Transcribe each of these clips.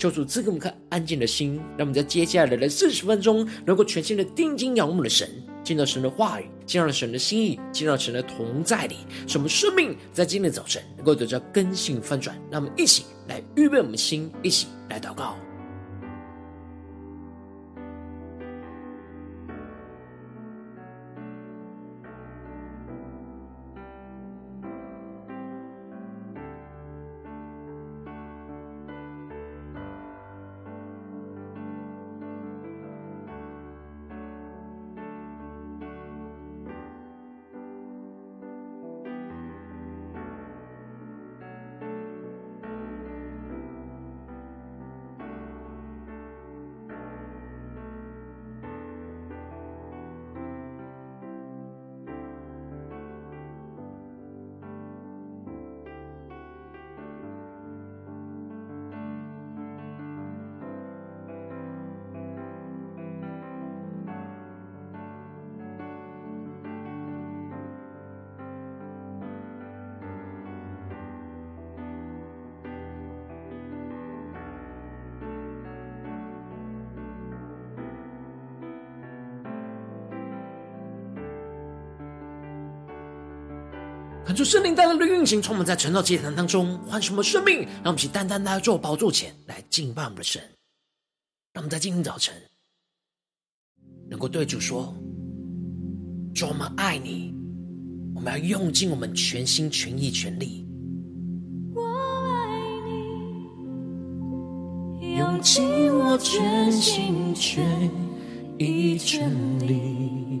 求主赐给我们看安静的心，让我们在接下来的四十分钟，能够全心的定睛仰望的神，见到神的话语，见到神的心意，见到神的同在里，使我们生命在今天早晨能够得到更新翻转。让我们一起来预备我们的心，一起来祷告。恳求圣灵带来的运行，充满在晨祷祭坛当中，唤醒我们生命，让我们一起单单来到宝座前来敬拜我们的神。让我们在今天早晨能够对主说：“主，我们爱你，我们要用尽我们全心全意全力。我爱你，用尽我全心全意全力。”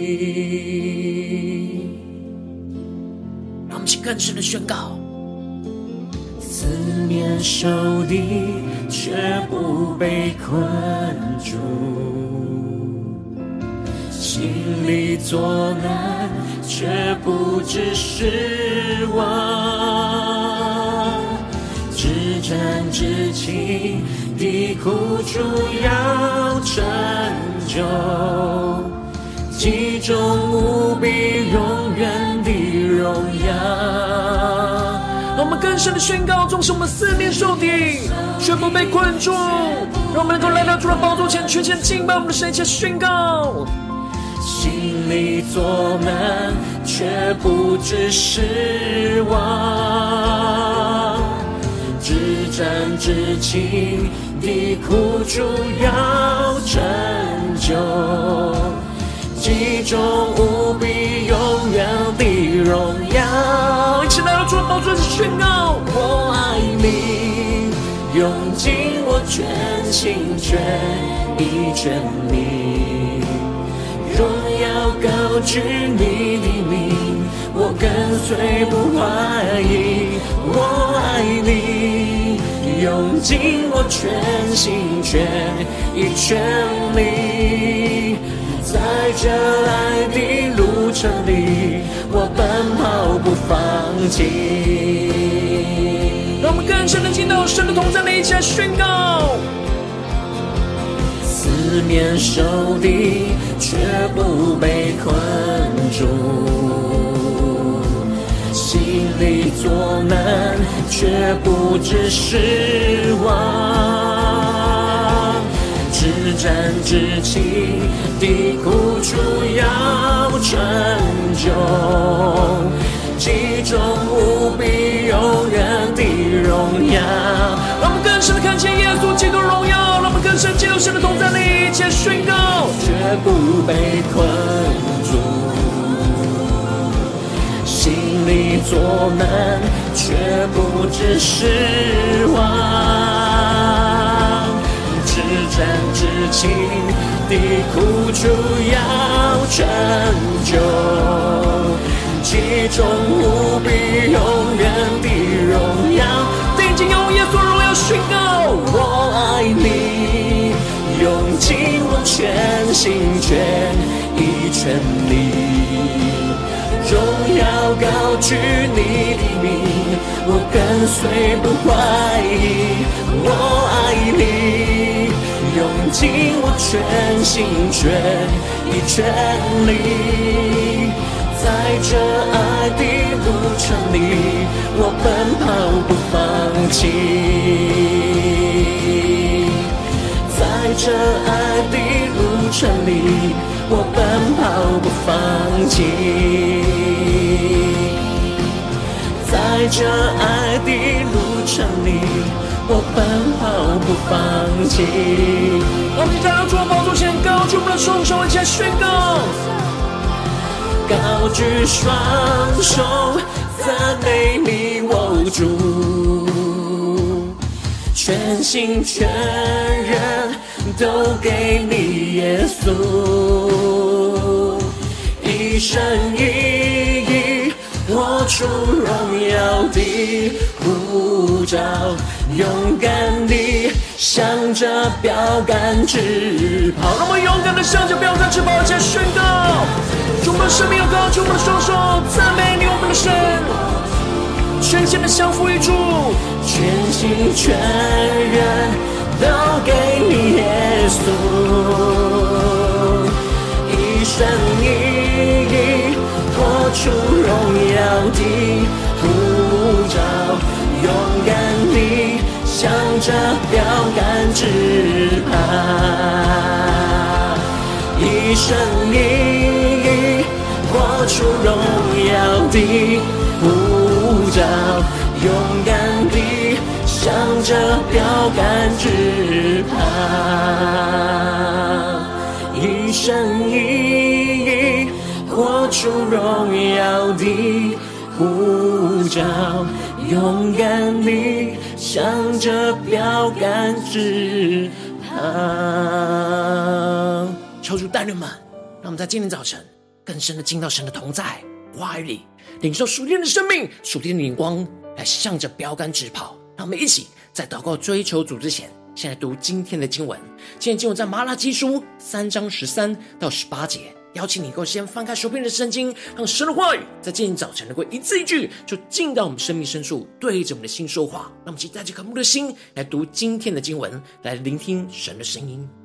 更深的宣告：四面受敌，却不被困住；心里作难，却不致失望。至真至情。的苦主要成就，集中无比永远的荣。我们更深的宣告：纵使我们四面受敌，却不被困住。让我们能够来到主的宝座前，全心敬拜我们的神，一起宣告：心里作难，却不知失望。至真至情。的苦主要拯救，极重无比永远的荣耀。一起来到主的宝座前宣告：我爱你，用尽我全心全意全力，荣耀高举你的名，我跟随不怀疑。我爱你。用尽我全心全意全力，在这爱的路程里，我奔跑不放弃。让我们更深的进到神的同在，一起来宣告。四面受敌，却不被困住；心里作难，却不知失望。至暂至轻的苦处要成就，其中无比永远的荣耀。让我们更深的看见耶稣基督荣耀。让我们更深进入神的同在里，一起宣告，绝不被困住，心里作难，却不致失望，至暂至轻的苦楚要成就，其中无比永远的荣耀。定睛用耶稣荣耀宣告，我爱你。用尽我全心全意全力，荣耀高举你的名，我跟随不怀疑。我爱你，尽我全心全意全力，在这爱的路程里，我奔跑不放弃。在这爱的路程里，我奔跑不放弃。在这爱的路程里，我奔跑不放弃。我们在主宝座前高举我们的双手，一起来宣告。高举双手，赞美你，我主，全心全人。都给你耶稣，一生一意活出荣耀的呼召，勇敢地向着标杆直跑。让我们勇敢地向着标杆直跑，且宣告：主，我们生命要高举我们的双手，赞美你，我们的神，全心的降服于主，全心全人。都给你耶稣，一生一意活出荣耀的护照，勇敢向着标杆直跑，一生一意活出荣耀的呼召，勇敢地。向着标杆直跑，一生一意活出荣耀的呼召，勇敢地向着标杆直跑。求主带领们，让我们在今天早晨更深的进到神的同在话语里，领受属天的生命、属天的灵光，来向着标杆直跑。让我们一起在祷告追求主之前，先来读今天的经文。今天经文在马拉基书三章十三到十八节。邀请你能够先翻开手边的圣经，让神的话语在今天早晨能够一字一句，就进到我们生命深处，对着我们的心说话。那么，请带着渴慕的心来读今天的经文，来聆听神的声音。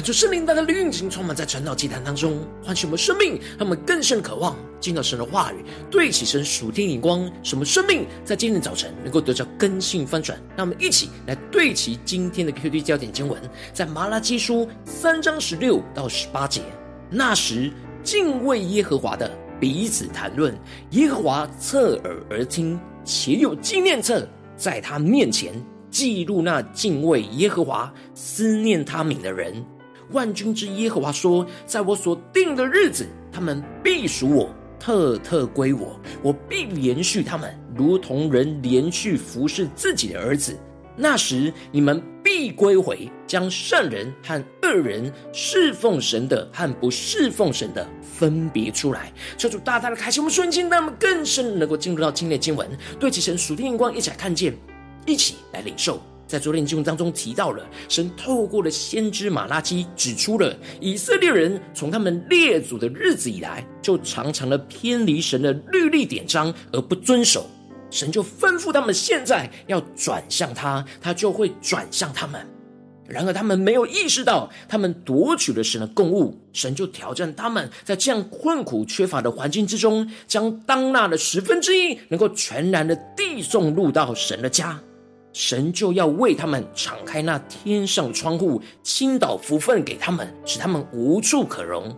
看出圣灵大大的运行，充满在传道祭坛当中，唤醒我们生命，让我们更深的渴望进到神的话语，对齐神属天眼光，什么生命在今天早晨能够得到更新翻转。让我们一起来对齐今天的 QD 焦点经文，在玛拉基书三章十六到十八节。那时敬畏耶和华的彼此谈论，耶和华侧耳而听，且有纪念册在他面前记录那敬畏耶和华、思念他名的人。万军之耶和华说：“在我所定的日子，他们必属我，特特归我。我必连续他们，如同人连续服侍自己的儿子。那时，你们必归回，将善人和恶人、侍奉神的和不侍奉神的分别出来。求主大大的开心我们瞬间，让我们更深能够进入到今天的经文，对齐神属天眼光，一起来看见，一起来领受。”在昨天经文当中提到了，神透过了先知马拉基指出了以色列人从他们列祖的日子以来，就常常的偏离神的律例典章而不遵守，神就吩咐他们现在要转向他，他就会转向他们。然而他们没有意识到，他们夺取了神的供物，神就挑战他们，在这样困苦缺乏的环境之中，将当纳的十分之一能够全然的递送入到神的家。神就要为他们敞开那天上窗户，倾倒福分给他们，使他们无处可容。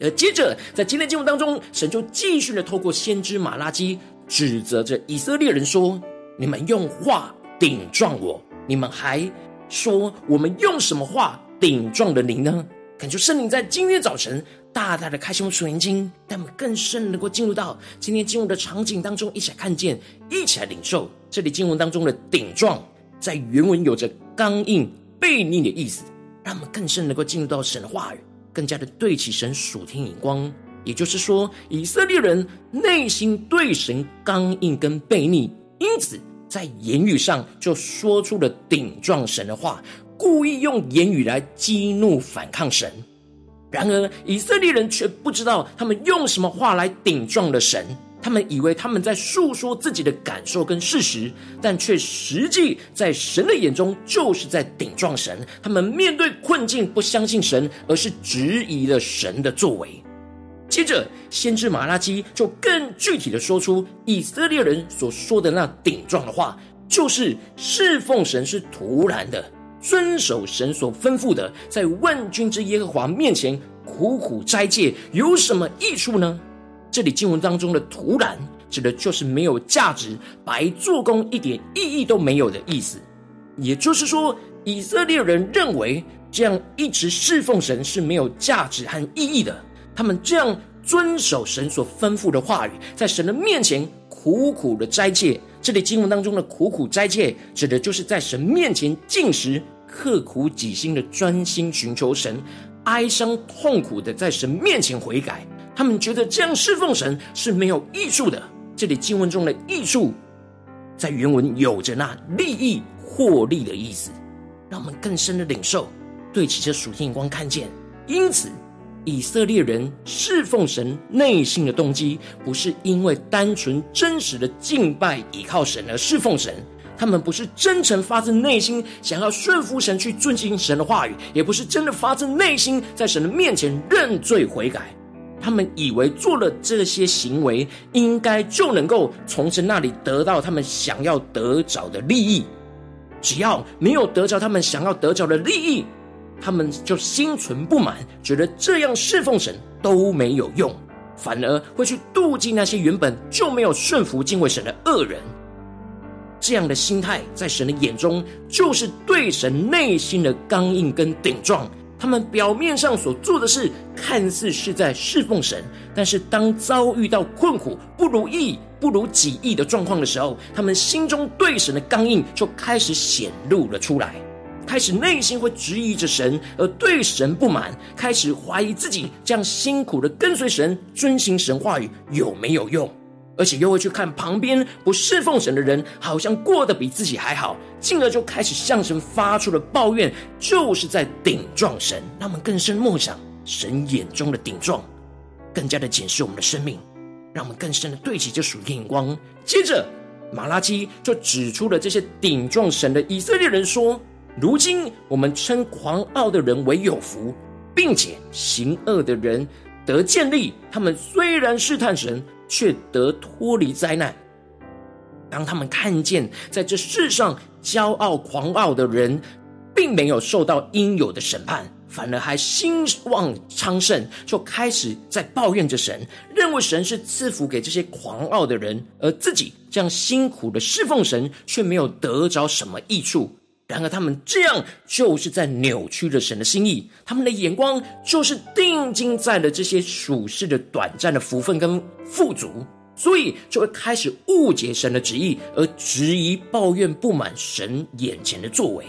而接着，在今天节目当中，神就继续的透过先知马拉基指责着以色列人说：“你们用话顶撞我，你们还说我们用什么话顶撞了您呢？”感觉圣灵在今天早晨。大大的开启我们属灵经，让我们更深能够进入到今天进入的场景当中，一起来看见，一起来领受。这里经文当中的顶撞，在原文有着刚硬、悖逆的意思，让我们更深能够进入到神的话语，更加的对齐神属天眼光。也就是说，以色列人内心对神刚硬跟悖逆，因此在言语上就说出了顶撞神的话，故意用言语来激怒反抗神。然而，以色列人却不知道他们用什么话来顶撞了神。他们以为他们在诉说自己的感受跟事实，但却实际在神的眼中就是在顶撞神。他们面对困境，不相信神，而是质疑了神的作为。接着，先知马拉基就更具体的说出以色列人所说的那顶撞的话，就是侍奉神是徒然的。遵守神所吩咐的，在万军之耶和华面前苦苦斋戒，有什么益处呢？这里经文当中的“徒然”指的就是没有价值、白做工、一点意义都没有的意思。也就是说，以色列人认为这样一直侍奉神是没有价值和意义的。他们这样遵守神所吩咐的话语，在神的面前苦苦的斋戒。这里经文当中的“苦苦斋戒”指的就是在神面前禁食。刻苦己心的专心寻求神，哀伤痛苦的在神面前悔改。他们觉得这样侍奉神是没有益处的。这里经文中的益处，在原文有着那利益、获利的意思，让我们更深的领受，对其这属天眼光看见。因此，以色列人侍奉神内心的动机，不是因为单纯真实的敬拜倚靠神而侍奉神。他们不是真诚发自内心想要顺服神去遵行神的话语，也不是真的发自内心在神的面前认罪悔改。他们以为做了这些行为，应该就能够从神那里得到他们想要得着的利益。只要没有得着他们想要得着的利益，他们就心存不满，觉得这样侍奉神都没有用，反而会去妒忌那些原本就没有顺服敬畏神的恶人。这样的心态，在神的眼中，就是对神内心的刚硬跟顶撞。他们表面上所做的事，看似是在侍奉神，但是当遭遇到困苦、不如意、不如己意的状况的时候，他们心中对神的刚硬就开始显露了出来，开始内心会质疑着神，而对神不满，开始怀疑自己这样辛苦的跟随神、遵行神话语有没有用。而且又会去看旁边不侍奉神的人，好像过得比自己还好，进而就开始向神发出了抱怨，就是在顶撞神。让我们更深默想神眼中的顶撞，更加的检视我们的生命，让我们更深的对齐这属天眼光。接着，马拉基就指出了这些顶撞神的以色列人说：如今我们称狂傲的人为有福，并且行恶的人得建立。他们虽然试探神，却得脱离灾难。当他们看见在这世上骄傲狂傲的人，并没有受到应有的审判，反而还兴旺昌盛，就开始在抱怨着神，认为神是赐福给这些狂傲的人，而自己这样辛苦的侍奉神，却没有得着什么益处。然而，他们这样就是在扭曲着神的心意，他们的眼光就是定睛在了这些属世的短暂的福分跟富足。所以就会开始误解神的旨意，而质疑、抱怨、不满神眼前的作为。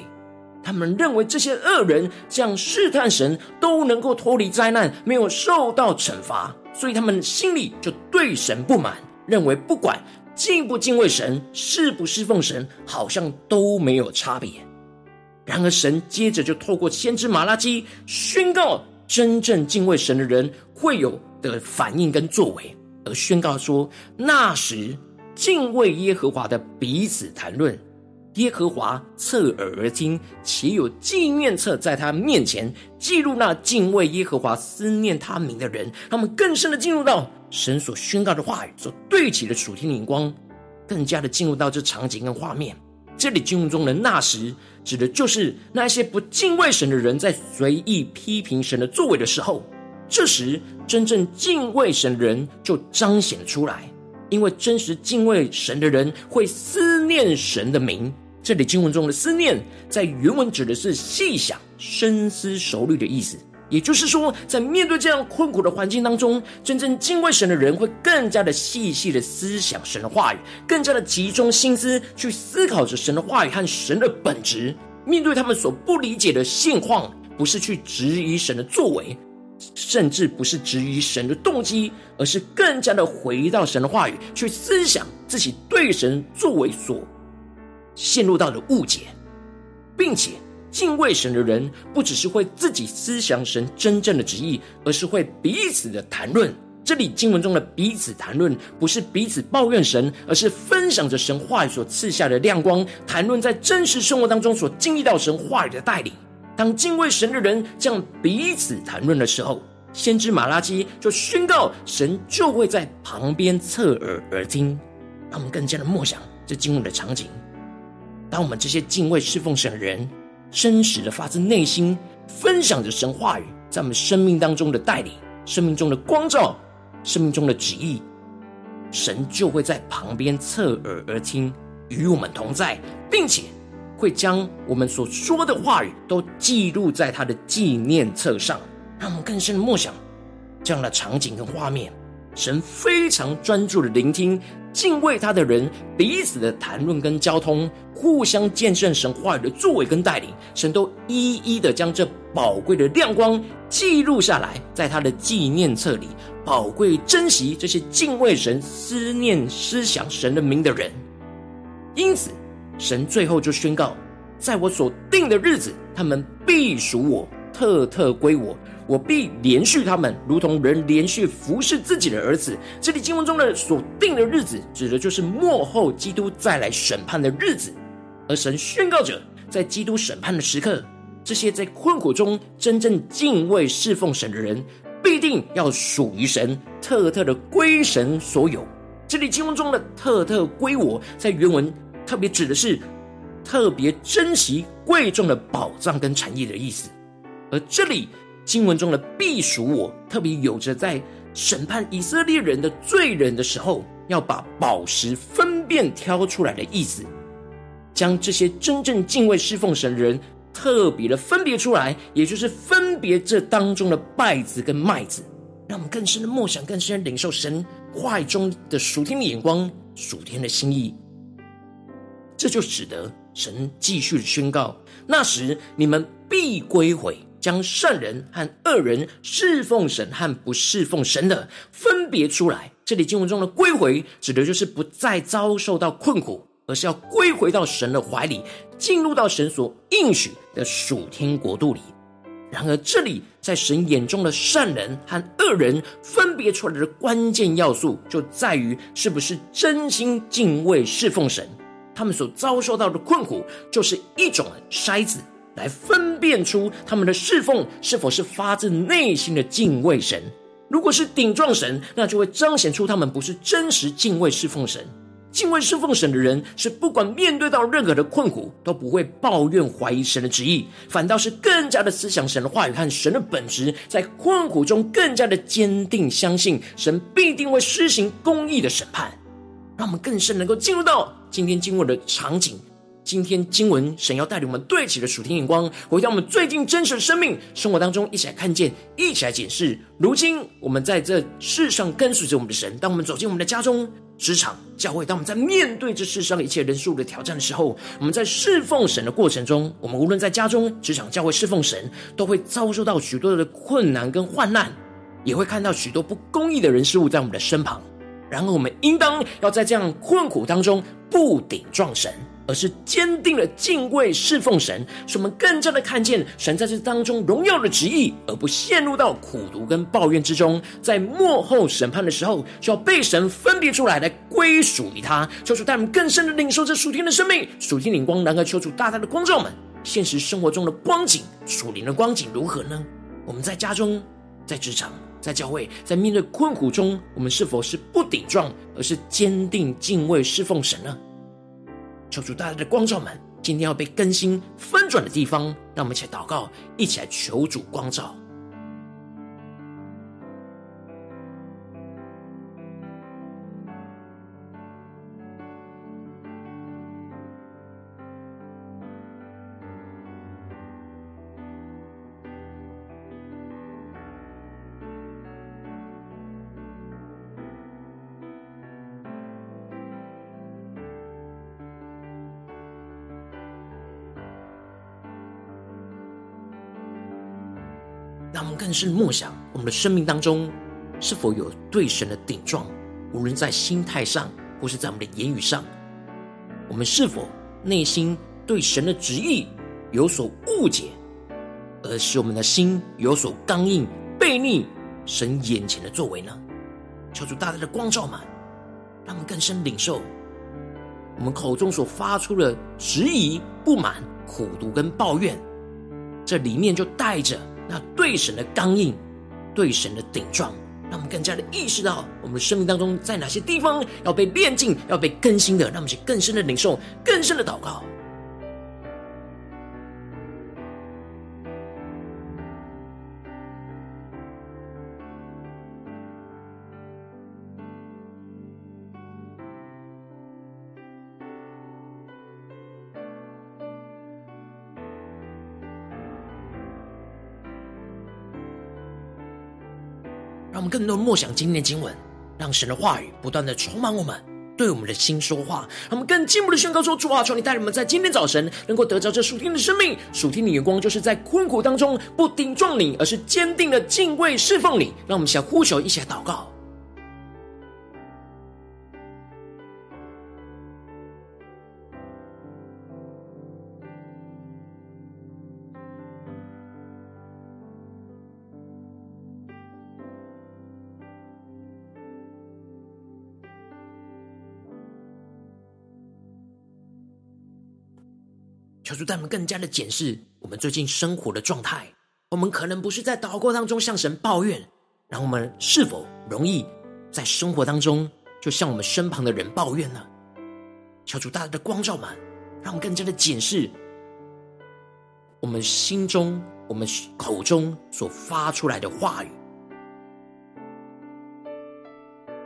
他们认为这些恶人这样试探神都能够脱离灾难，没有受到惩罚，所以他们心里就对神不满，认为不管敬不敬畏神、侍不侍奉神，好像都没有差别。然而神接着就透过先知马拉基宣告，真正敬畏神的人会有的反应跟作为。而宣告说，那时敬畏耶和华的彼此谈论，耶和华侧耳而听，且有纪念册在他面前记录那敬畏耶和华、思念他名的人，他们更深的进入到神所宣告的话语所对齐的属天灵光，更加的进入到这场景跟画面。这里经文中的那时，指的就是那些不敬畏神的人在随意批评神的作为的时候。这时，真正敬畏神的人就彰显出来，因为真实敬畏神的人会思念神的名。这里经文中的思念，在原文指的是细想、深思熟虑的意思。也就是说，在面对这样困苦的环境当中，真正敬畏神的人会更加的细细的思想神的话语，更加的集中心思去思考着神的话语和神的本质。面对他们所不理解的现况，不是去质疑神的作为。甚至不是质疑神的动机，而是更加的回到神的话语，去思想自己对神作为所陷入到的误解，并且敬畏神的人，不只是会自己思想神真正的旨意，而是会彼此的谈论。这里经文中的彼此谈论，不是彼此抱怨神，而是分享着神话语所赐下的亮光，谈论在真实生活当中所经历到神话语的带领。当敬畏神的人这样彼此谈论的时候，先知马拉基就宣告，神就会在旁边侧耳而听。让我们更加的默想这经文的场景。当我们这些敬畏侍奉神的人，真实的发自内心分享着神话语在我们生命当中的带领、生命中的光照、生命中的旨意，神就会在旁边侧耳而听，与我们同在，并且。会将我们所说的话语都记录在他的纪念册上，让我们更深的默想这样的场景跟画面。神非常专注的聆听，敬畏他的人彼此的谈论跟交通，互相见证神话语的作为跟带领。神都一一的将这宝贵的亮光记录下来，在他的纪念册里，宝贵珍惜这些敬畏神、思念思想神的名的人。因此。神最后就宣告，在我所定的日子，他们必属我，特特归我。我必连续他们，如同人连续服侍自己的儿子。这里经文中的所定的日子，指的就是末后基督再来审判的日子。而神宣告着，在基督审判的时刻，这些在困苦中真正敬畏侍奉神的人，必定要属于神，特特的归神所有。这里经文中的特特归我，在原文。特别指的是特别珍惜贵重的宝藏跟产业的意思，而这里经文中的必属我，特别有着在审判以色列人的罪人的时候，要把宝石分辨挑出来的意思，将这些真正敬畏侍奉神的人特别的分别出来，也就是分别这当中的稗子跟麦子，让我们更深的默想，更深的领受神话语中的属天的眼光、属天的心意。这就使得神继续宣告：那时你们必归回，将善人和恶人、侍奉神和不侍奉神的分别出来。这里经文中的归回，指的就是不再遭受到困苦，而是要归回到神的怀里，进入到神所应许的属天国度里。然而，这里在神眼中的善人和恶人分别出来的关键要素，就在于是不是真心敬畏侍奉神。他们所遭受到的困苦，就是一种筛子，来分辨出他们的侍奉是否是发自内心的敬畏神。如果是顶撞神，那就会彰显出他们不是真实敬畏侍奉神。敬畏侍奉神的人，是不管面对到任何的困苦，都不会抱怨怀疑神的旨意，反倒是更加的思想神的话语和神的本质，在困苦中更加的坚定相信神必定会施行公义的审判，让我们更深能够进入到今天经文的场景。今天经文，神要带领我们对齐的属天眼光，回到我们最近真实的生命生活当中，一起来看见，一起来检视。如今我们在这世上跟随着我们的神，当我们走进我们的家中、职场、教会，当我们在面对这世上一切人数的挑战的时候，我们在侍奉神的过程中，我们无论在家中、职场、教会侍奉神，都会遭受到许多的困难跟患难，也会看到许多不公义的人事物在我们的身旁。然而，我们应当要在这样困苦当中不顶撞神。而是坚定了敬畏侍奉神，使我们更加的看见神在这当中荣耀的旨意，而不陷入到苦读跟抱怨之中。在末后审判的时候，需要被神分别出来，来归属于他。求主带我们更深的领受这属天的生命，属天灵光，然后求主大大的光照们，现实生活中的光景，属灵的光景如何呢？我们在家中、在职场、在教会，在面对困苦中，我们是否是不顶撞，而是坚定敬畏侍奉神呢？求主大大的光照们，今天要被更新翻转的地方，让我们一起来祷告，一起来求主光照。让我们更是默想，我们的生命当中是否有对神的顶撞，无论在心态上，或是在我们的言语上，我们是否内心对神的旨意有所误解，而使我们的心有所刚硬，悖逆神眼前的作为呢？求主大大的光照嘛，让我们更深领受我们口中所发出的质疑、不满、苦毒跟抱怨，这里面就带着。那对神的刚硬，对神的顶撞，让我们更加的意识到，我们的生命当中在哪些地方要被炼净、要被更新的，让我们去更深的领受、更深的祷告。更多默想今天的经文，让神的话语不断的充满我们，对我们的心说话。让我们更进一步的宣告说：主啊，求你带领我们在今天早晨能够得着这属天的生命。属天的眼光就是在困苦当中不顶撞你，而是坚定的敬畏侍奉你。让我们想呼求，一起来祷告。主带我们更加的检视我们最近生活的状态。我们可能不是在祷告当中向神抱怨，然后我们是否容易在生活当中就向我们身旁的人抱怨呢？求主大大的光照们，让我们更加的检视我们心中、我们口中所发出来的话语，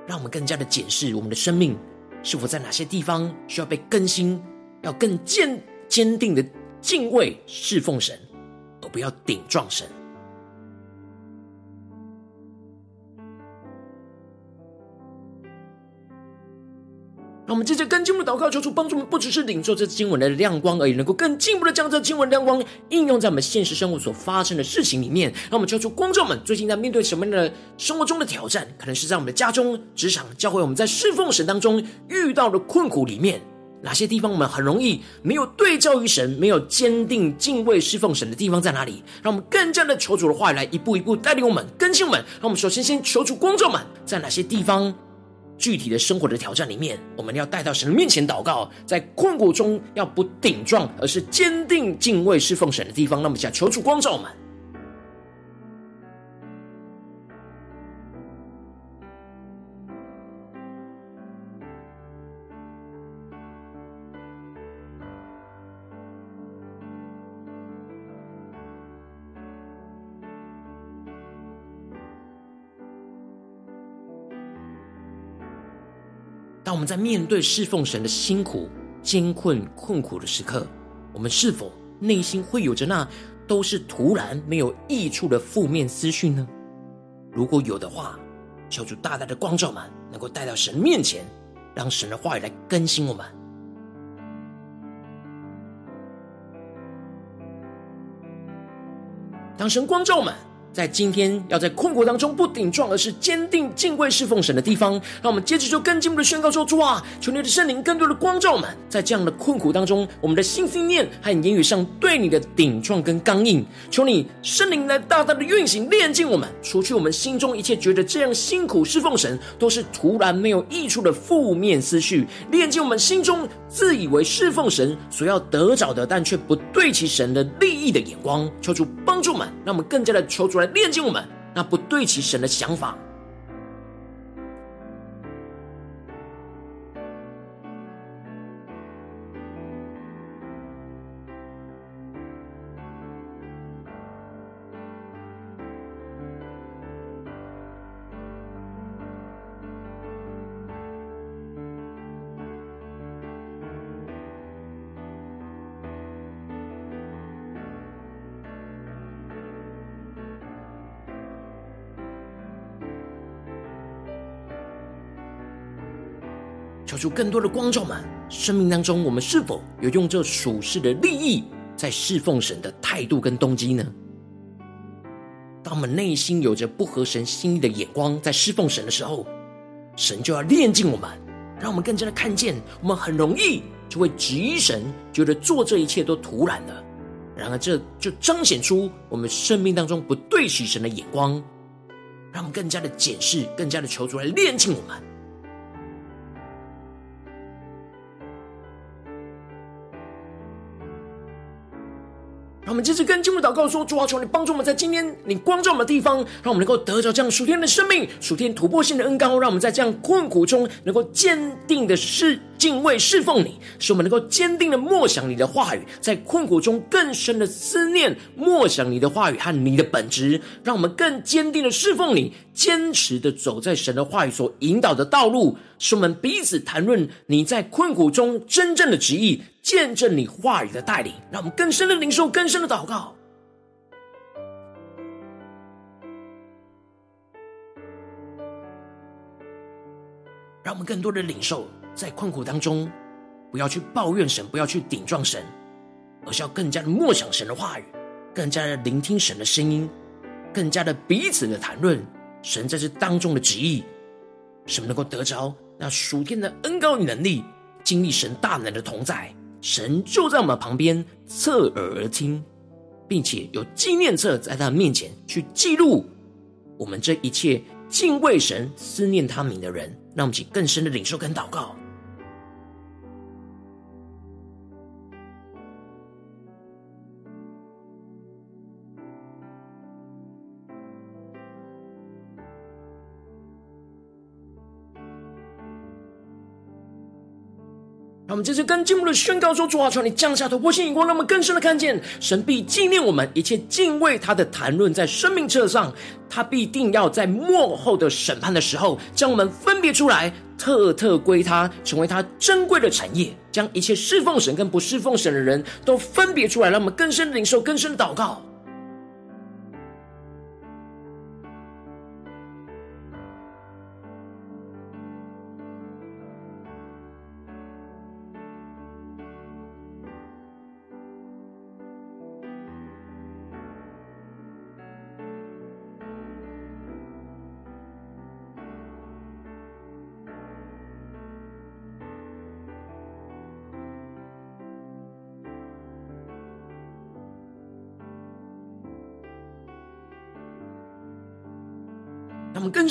让我们更加的检视我们的生命是否在哪些地方需要被更新，要更坚。坚定的敬畏侍奉神，而不要顶撞神。让我们接着更进一步祷告，求主帮助我们，不只是领受这经文的亮光而已，能够更进一步的将这经文亮光应用在我们现实生活所发生的事情里面。让我们求主光照们，最近在面对什么样的生活中的挑战？可能是在我们的家中、职场、教会，我们在侍奉神当中遇到的困苦里面。哪些地方我们很容易没有对照于神，没有坚定敬畏侍奉神的地方在哪里？让我们更加的求主的话来一步一步带领我们更新我们。让我们首先先求主光照们，在哪些地方具体的生活的挑战里面，我们要带到神的面前祷告，在困苦中要不顶撞，而是坚定敬畏侍奉神的地方。那么，想求主光照们。当我们在面对侍奉神的辛苦、艰困、困苦的时刻，我们是否内心会有着那都是徒然没有益处的负面思绪呢？如果有的话，求主大大的光照们，能够带到神面前，让神的话语来更新我们。当神光照们。在今天要在困苦当中不顶撞，而是坚定敬畏侍奉神的地方，让我们接着就更进一步的宣告说：主啊，求你的圣灵更多的光照我们，在这样的困苦当中，我们的心思念和言语上对你的顶撞跟刚硬，求你圣灵来大大的运行炼净我们，除去我们心中一切觉得这样辛苦侍奉神都是徒然没有益处的负面思绪，炼净我们心中自以为侍奉神所要得着的，但却不对其神的利益的眼光，求主帮助我们，让我们更加的求主来炼净我们那不对其神的想法。出更多的光照们，生命当中，我们是否有用这属世的利益在侍奉神的态度跟动机呢？当我们内心有着不合神心意的眼光在侍奉神的时候，神就要炼净我们，让我们更加的看见，我们很容易就会质疑神，觉得做这一切都徒然的。然而，这就彰显出我们生命当中不对齐神的眼光，让我们更加的检视，更加的求主来炼净我们。我们接着跟进入祷告说：主啊，求你帮助我们，在今天你光照我们的地方，让我们能够得着这样属天的生命、属天突破性的恩膏，让我们在这样困苦中能够坚定的是敬畏侍奉你，使我们能够坚定的默想你的话语，在困苦中更深的思念默想你的话语和你的本质，让我们更坚定的侍奉你，坚持的走在神的话语所引导的道路，使我们彼此谈论你在困苦中真正的旨意。见证你话语的带领，让我们更深的领受，更深的祷告，让我们更多的领受，在困苦当中，不要去抱怨神，不要去顶撞神，而是要更加的默想神的话语，更加的聆听神的声音，更加的彼此的谈论神在这当中的旨意，使我们能够得着那属天的恩膏与能力，经历神大能的同在。神就在我们旁边侧耳而听，并且有纪念册在他面前去记录我们这一切敬畏神、思念他名的人，让我们请更深的领受跟祷告。让我们这次跟进步的宣告说：主啊，求你降下突破性眼光，让我们更深的看见神必纪念我们一切敬畏他的谈论，在生命册上，他必定要在末后的审判的时候，将我们分别出来，特特归他，成为他珍贵的产业，将一切侍奉神跟不侍奉神的人都分别出来，让我们更深的领受，更深的祷告。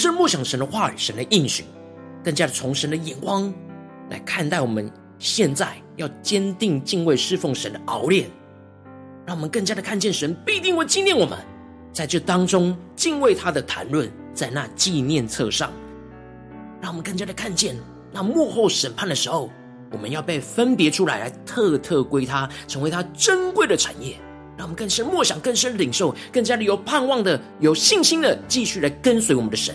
深默想神的话语，神的应许，更加的从神的眼光来看待我们现在要坚定敬畏侍奉神的熬炼，让我们更加的看见神必定会纪念我们在这当中敬畏他的谈论，在那纪念册上，让我们更加的看见那幕后审判的时候，我们要被分别出来，来特特归他，成为他珍贵的产业。让我们更深默想，更深领受，更加的有盼望的、有信心的，继续来跟随我们的神。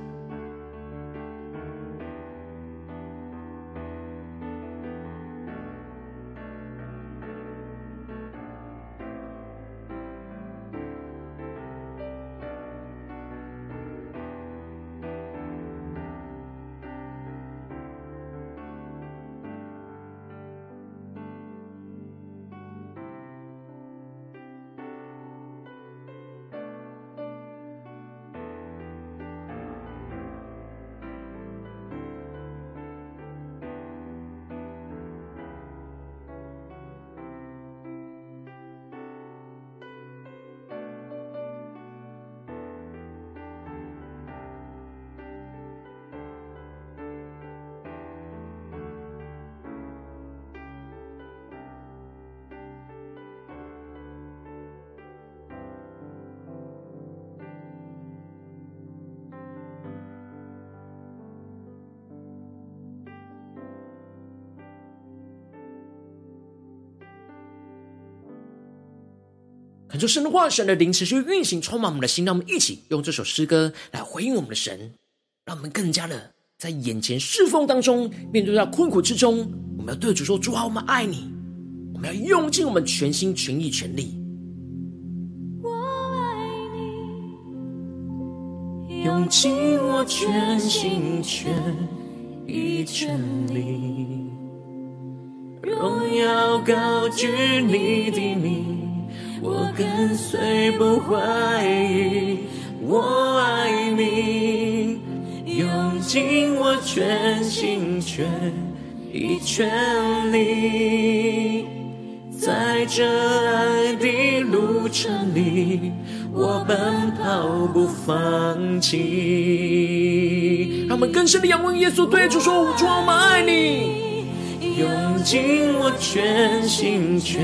恳求神的话，神的灵持续运行，充满我们的心。让我们一起用这首诗歌来回应我们的神，让我们更加的在眼前侍奉当中，面对到困苦之中，我们要对主说：主啊，我们爱你，我们要用尽我们全心全意全力。我爱你，用尽我全心全意全力，荣耀高举你的名。我跟随不怀疑，我爱你，用尽我全心全意全力，在这爱的路程里，我奔跑不放弃。让我们更深的仰望耶稣，对主说：我主，我们爱你，用尽我全心全。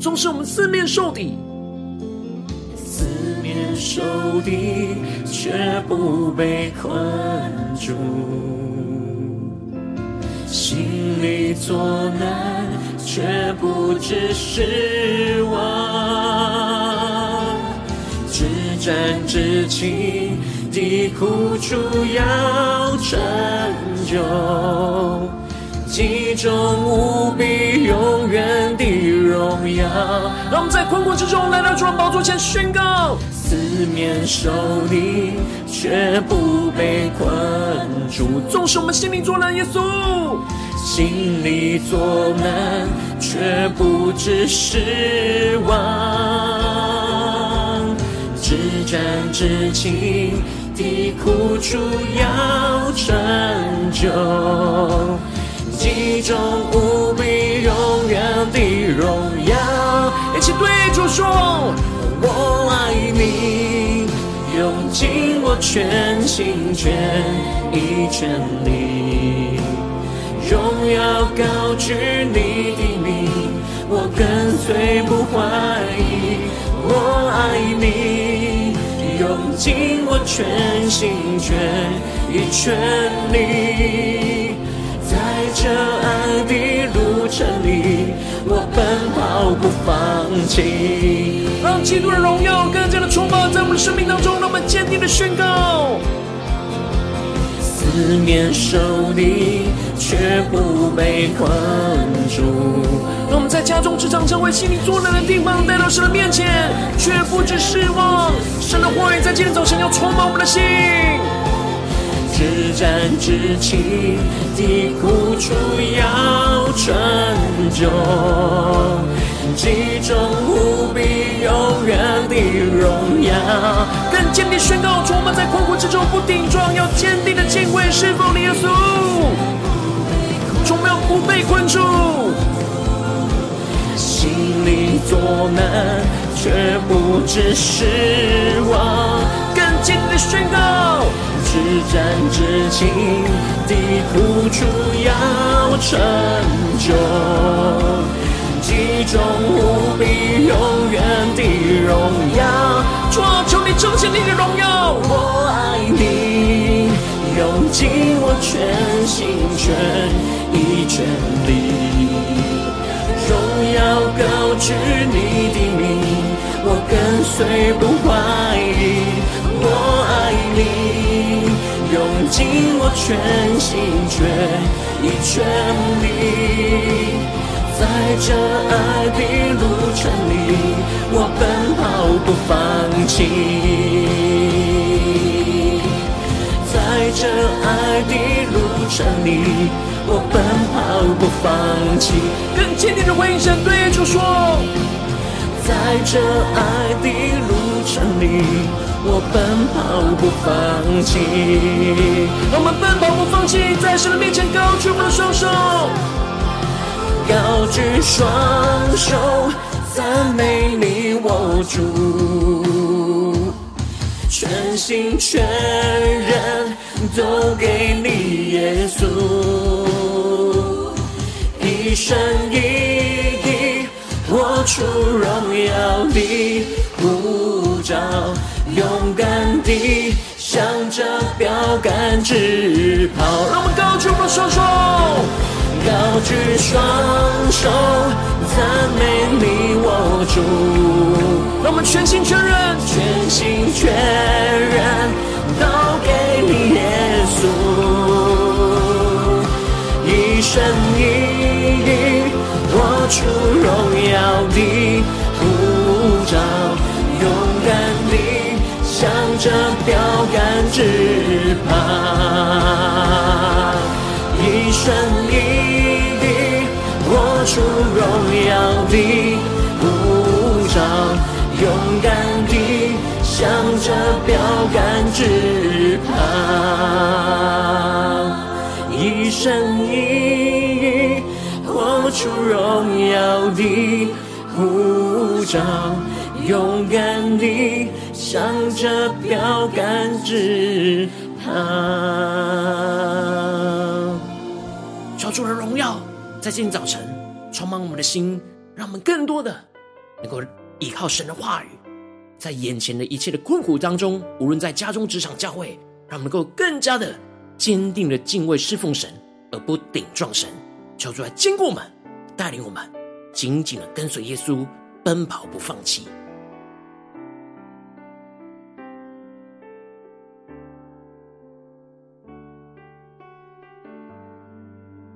纵使我们四面受敌，四面受敌却不被困住，心里作难却不知失望，至战至轻的苦楚要成就。其中无比永远的荣耀，让我们在困苦之中来到主的宝座前宣告：四面受敌却不被困住，纵使我们心里作难，耶稣心里作难却不知失望，至暂至情的苦楚要成就。极重无比永远的荣耀，一起对主说：我爱你，用尽我全心全意全力，荣耀高举你的名，我跟随不怀疑。我爱你，用尽我全心全意全力。在这爱的路程里，我奔跑不放弃。让基督的荣耀更加的充满在我们的生命当中，让我们坚定的宣告。四面受敌，却不被困住。让我们在家中、职场、教会、心里作难的地方，带到神的面前，却不知失望。神的话语在今天早晨要充满我们的心。至战至轻的苦楚要成就，极重无比永远的荣耀。更坚定宣告，主我们在困苦之中不顶撞，要坚定的敬畏是否你耶稣。主没有不被困住，心里作难却不知失望。更坚定的宣告。至暂至情的苦楚要成就，极重无比永远的荣耀。主啊，求你彰显你的荣耀。我爱你，用尽我全心全意全力，荣耀高举你的名，我跟随不怀疑。我爱你。用尽我全心全意全力，在这爱的路程里，我奔跑不放弃。在这爱的路程里，我奔跑不放弃。更坚定的回应神，对主说，在这爱的路程里。我奔跑不放弃，我们奔跑不放弃，在神的面前高举我的双手，高举双手赞美你，我主，全心全人都给你耶稣，一生一地活出荣耀的呼召。勇敢地向着标杆直跑，让我们高举我双手，高举双手赞美你我主，让我们全心全人，全心全人都给你耶稣，一生一意活出荣耀的这标杆之旁，一生一地活出荣耀的护照，勇敢地向着标杆之旁，一生一地活出荣耀的护照，勇敢地。向着标杆直跑，求主的荣耀在今天早晨充满我们的心，让我们更多的能够依靠神的话语，在眼前的一切的困苦当中，无论在家中、职场、教会，让我们能够更加的坚定的敬畏侍奉神，而不顶撞神。求主来坚固我们，带领我们紧紧的跟随耶稣，奔跑不放弃。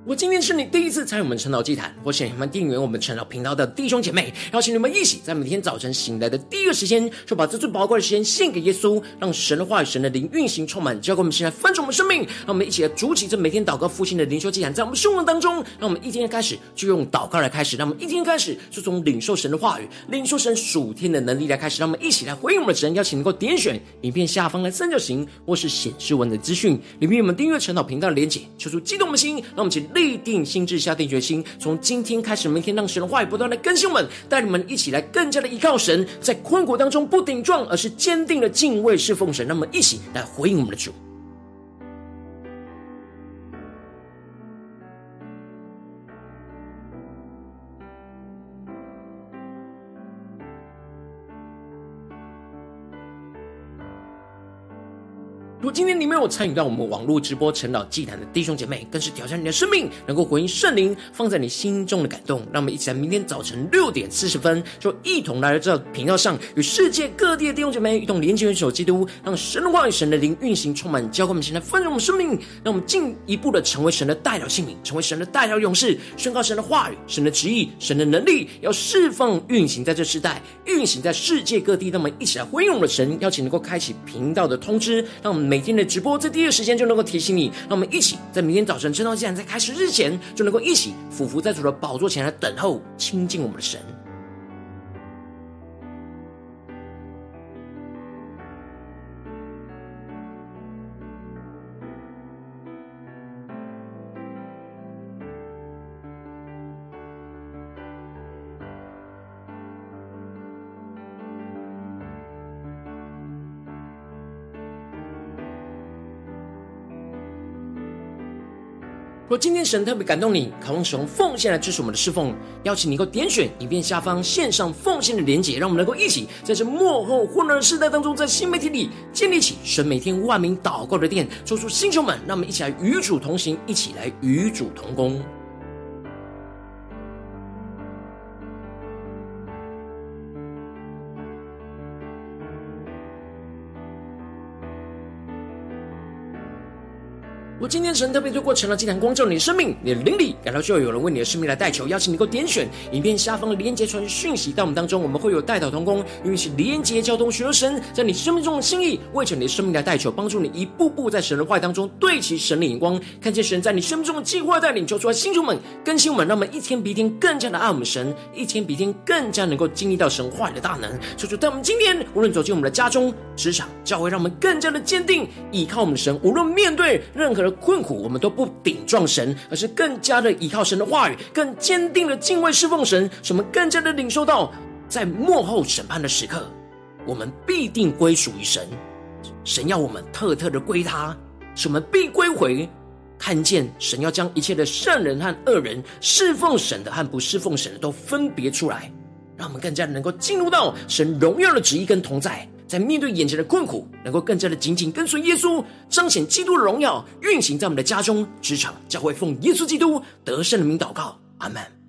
如果今天是你第一次参与我们晨祷祭坛，或是你们订阅我们晨祷频道的弟兄姐妹，邀请你们一起在每天早晨醒来的第一个时间，就把这最宝贵的时间献给耶稣，让神的话语、神的灵运行充满，交给我们现在翻转我们生命。让我们一起来筑起这每天祷告复兴的灵修祭坛，在我们生活当中，让我们一天开始就用祷告来开始，让我们一天开始就从领受神的话语、领受神属天的能力来开始。让我们一起来回应我们的神，邀请能够点选影片下方的三角形，或是显示文的资讯里面有我们订阅晨祷频道的连结，求出激动的心，让我们一起立定心智，下定决心，从今天开始，明天让神的话语不断的更新我们，带你们一起来更加的依靠神，在困苦当中不顶撞，而是坚定的敬畏侍奉神。那么一起来回应我们的主。今天你没有参与到我们网络直播晨祷祭坛的弟兄姐妹，更是挑战你的生命，能够回应圣灵放在你心中的感动。让我们一起在明天早晨六点四十分，就一同来到这频道上，与世界各地的弟兄姐妹一同连接、元首基督，让神的话语、神的灵运行，充满教会我们现在丰盛我们生。命，让我们进一步的成为神的代表性命，成为神的代表勇士，宣告神的话语、神的旨意、神的能力，要释放运行在这世代，运行在世界各地。那么一起来回应我们的神，邀请能够开启频道的通知，让我们。每今天的直播，在第一个时间就能够提醒你，让我们一起在明天早晨正道祭坛在开始之前，就能够一起俯伏在主的宝座前来等候亲近我们的神。今天神特别感动你，渴望使用奉献来支持我们的侍奉，邀请你能够点选影片下方线上奉献的连结，让我们能够一起在这幕后混乱的时代当中，在新媒体里建立起神每天万名祷告的殿，做出星球们，让我们一起来与主同行，一起来与主同工。今天神特别透过晨祷祭坛光照你的生命，你的灵里感到就要有人为你的生命来代求，邀请你能够点选影片下方的连接传讯息到我们当中，我们会有代祷同工，运行连接交通，寻求神在你生命中的心意，为着你的生命来代求，帮助你一步步在神的话当中对齐神的眼光，看见神在你生命中的计划带领，求出来，弟兄们更新我们，让我们一天比一天更加的爱我们神，一天比一天更加能够经历到神话语的大能。求主在我们今天无论走进我们的家中、职场、教会，让我们更加的坚定依靠我们的神，无论面对任何的困苦，我们都不顶撞神，而是更加的依靠神的话语，更坚定的敬畏侍奉神，使我们更加的领受到，在幕后审判的时刻，我们必定归属于神。神要我们特特的归他，使我们必归回，看见神要将一切的善人和恶人，侍奉神的和不侍奉神的都分别出来，让我们更加能够进入到神荣耀的旨意跟同在。在面对眼前的困苦，能够更加的紧紧跟随耶稣，彰显基督的荣耀，运行在我们的家中、职场、教会，奉耶稣基督得胜的名祷告，阿门。